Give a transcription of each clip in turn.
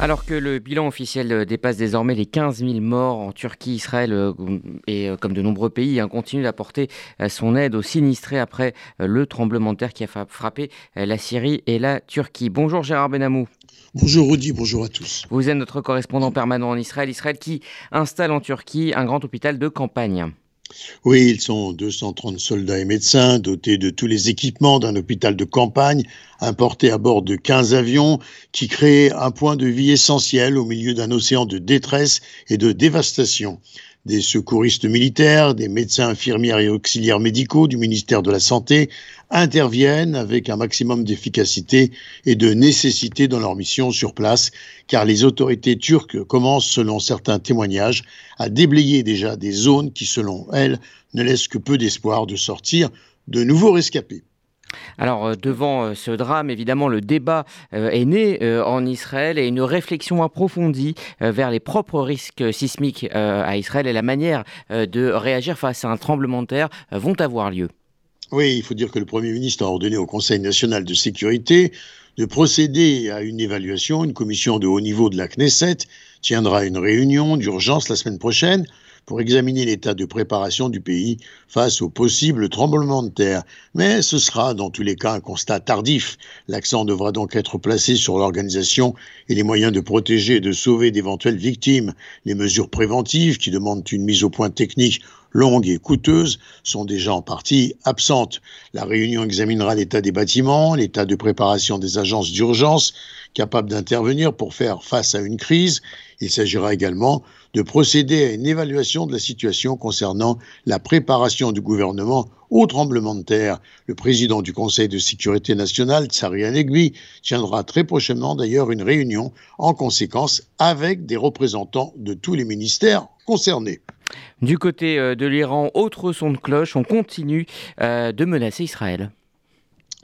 Alors que le bilan officiel dépasse désormais les 15 000 morts en Turquie, Israël euh, et euh, comme de nombreux pays hein, continue d'apporter euh, son aide aux sinistrés après le tremblement de terre qui a frappé la Syrie et la Turquie. Bonjour Gérard Benamou. Bonjour Rudy, bonjour à tous. Vous êtes notre correspondant permanent en Israël. Israël qui installe en Turquie un grand hôpital de campagne. Oui, ils sont 230 soldats et médecins dotés de tous les équipements d'un hôpital de campagne, importés à bord de 15 avions, qui créent un point de vie essentiel au milieu d'un océan de détresse et de dévastation des secouristes militaires, des médecins infirmières et auxiliaires médicaux du ministère de la Santé interviennent avec un maximum d'efficacité et de nécessité dans leur mission sur place, car les autorités turques commencent, selon certains témoignages, à déblayer déjà des zones qui, selon elles, ne laissent que peu d'espoir de sortir de nouveaux rescapés. Alors, euh, devant euh, ce drame, évidemment, le débat euh, est né en Israël et une réflexion approfondie vers les propres risques sismiques à Israël et la manière de réagir face à un tremblement de terre vont avoir lieu. Oui, il faut dire que le Premier ministre a ordonné au Conseil national de sécurité de procéder à une évaluation. Une commission de haut niveau de la Knesset tiendra une réunion d'urgence la semaine prochaine pour examiner l'état de préparation du pays face au possible tremblement de terre. Mais ce sera dans tous les cas un constat tardif. L'accent devra donc être placé sur l'organisation et les moyens de protéger et de sauver d'éventuelles victimes. Les mesures préventives qui demandent une mise au point technique longue et coûteuse sont déjà en partie absentes. La réunion examinera l'état des bâtiments, l'état de préparation des agences d'urgence capables d'intervenir pour faire face à une crise. Il s'agira également de procéder à une évaluation de la situation concernant la préparation du gouvernement au tremblement de terre. Le président du Conseil de sécurité nationale, Tsari Negbi, tiendra très prochainement d'ailleurs une réunion en conséquence avec des représentants de tous les ministères concernés. Du côté euh, de l'Iran, autre son de cloche, on continue euh, de menacer Israël.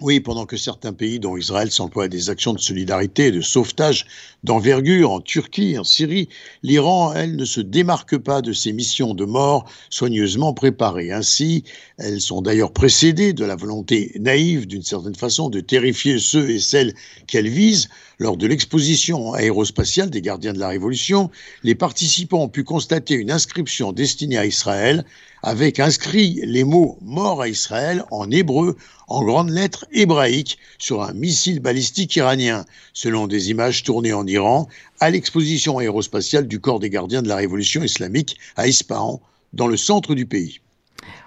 Oui, pendant que certains pays, dont Israël, s'emploient à des actions de solidarité et de sauvetage d'envergure en Turquie, en Syrie, l'Iran, elle, ne se démarque pas de ces missions de mort soigneusement préparées. Ainsi, elles sont d'ailleurs précédées de la volonté naïve, d'une certaine façon, de terrifier ceux et celles qu'elles visent. Lors de l'exposition aérospatiale des gardiens de la Révolution, les participants ont pu constater une inscription destinée à Israël avec inscrit les mots mort à Israël en hébreu en grandes lettres hébraïques sur un missile balistique iranien, selon des images tournées en Iran à l'exposition aérospatiale du corps des gardiens de la révolution islamique à Ispahan, dans le centre du pays.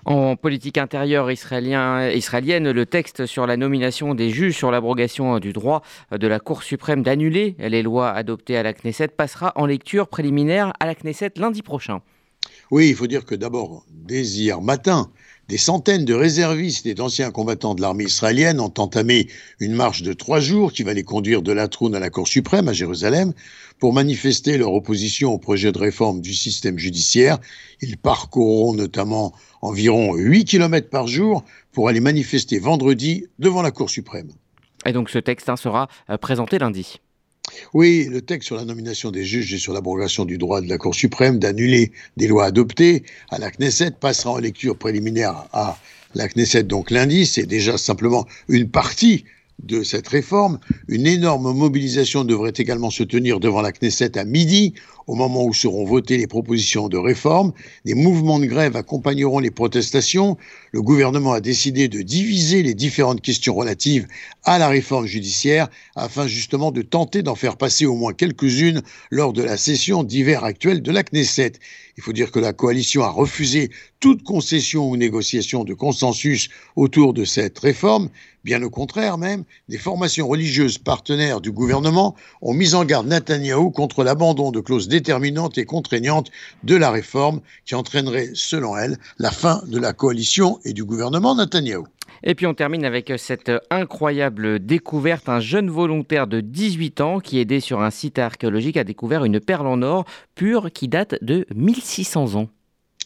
En politique intérieure israélienne, le texte sur la nomination des juges sur l'abrogation du droit de la Cour suprême d'annuler les lois adoptées à la Knesset passera en lecture préliminaire à la Knesset lundi prochain. Oui, il faut dire que d'abord, dès hier matin, des centaines de réservistes et d'anciens combattants de l'armée israélienne ont entamé une marche de trois jours qui va les conduire de la trône à la Cour suprême à Jérusalem pour manifester leur opposition au projet de réforme du système judiciaire. Ils parcourront notamment environ 8 km par jour pour aller manifester vendredi devant la Cour suprême. Et donc ce texte hein, sera euh, présenté lundi. Oui, le texte sur la nomination des juges et sur l'abrogation du droit de la Cour suprême d'annuler des lois adoptées à la Knesset passera en lecture préliminaire à la Knesset donc lundi. C'est déjà simplement une partie de cette réforme. Une énorme mobilisation devrait également se tenir devant la Knesset à midi, au moment où seront votées les propositions de réforme. Des mouvements de grève accompagneront les protestations. Le gouvernement a décidé de diviser les différentes questions relatives à la réforme judiciaire afin justement de tenter d'en faire passer au moins quelques-unes lors de la session d'hiver actuelle de la Knesset. Il faut dire que la coalition a refusé toute concession ou négociation de consensus autour de cette réforme. Bien au contraire même, des formations religieuses partenaires du gouvernement ont mis en garde Netanyahou contre l'abandon de clauses déterminantes et contraignantes de la réforme qui entraînerait, selon elles, la fin de la coalition et du gouvernement Netanyahou. Et puis on termine avec cette incroyable découverte. Un jeune volontaire de 18 ans qui, aidé sur un site archéologique, a découvert une perle en or pure qui date de 1600 ans.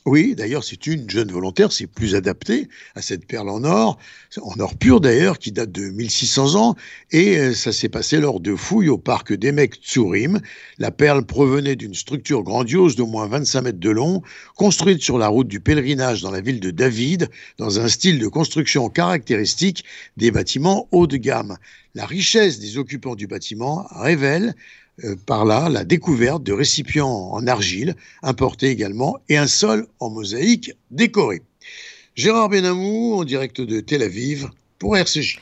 Oui, d'ailleurs, c'est une jeune volontaire, c'est plus adapté à cette perle en or, en or pur d'ailleurs, qui date de 1600 ans, et euh, ça s'est passé lors de fouilles au parc d'Emek Tsurim. La perle provenait d'une structure grandiose d'au moins 25 mètres de long, construite sur la route du pèlerinage dans la ville de David, dans un style de construction caractéristique des bâtiments haut de gamme. La richesse des occupants du bâtiment révèle par là la découverte de récipients en argile, importés également, et un sol en mosaïque décoré. Gérard Benamou, en direct de Tel Aviv, pour RCJ.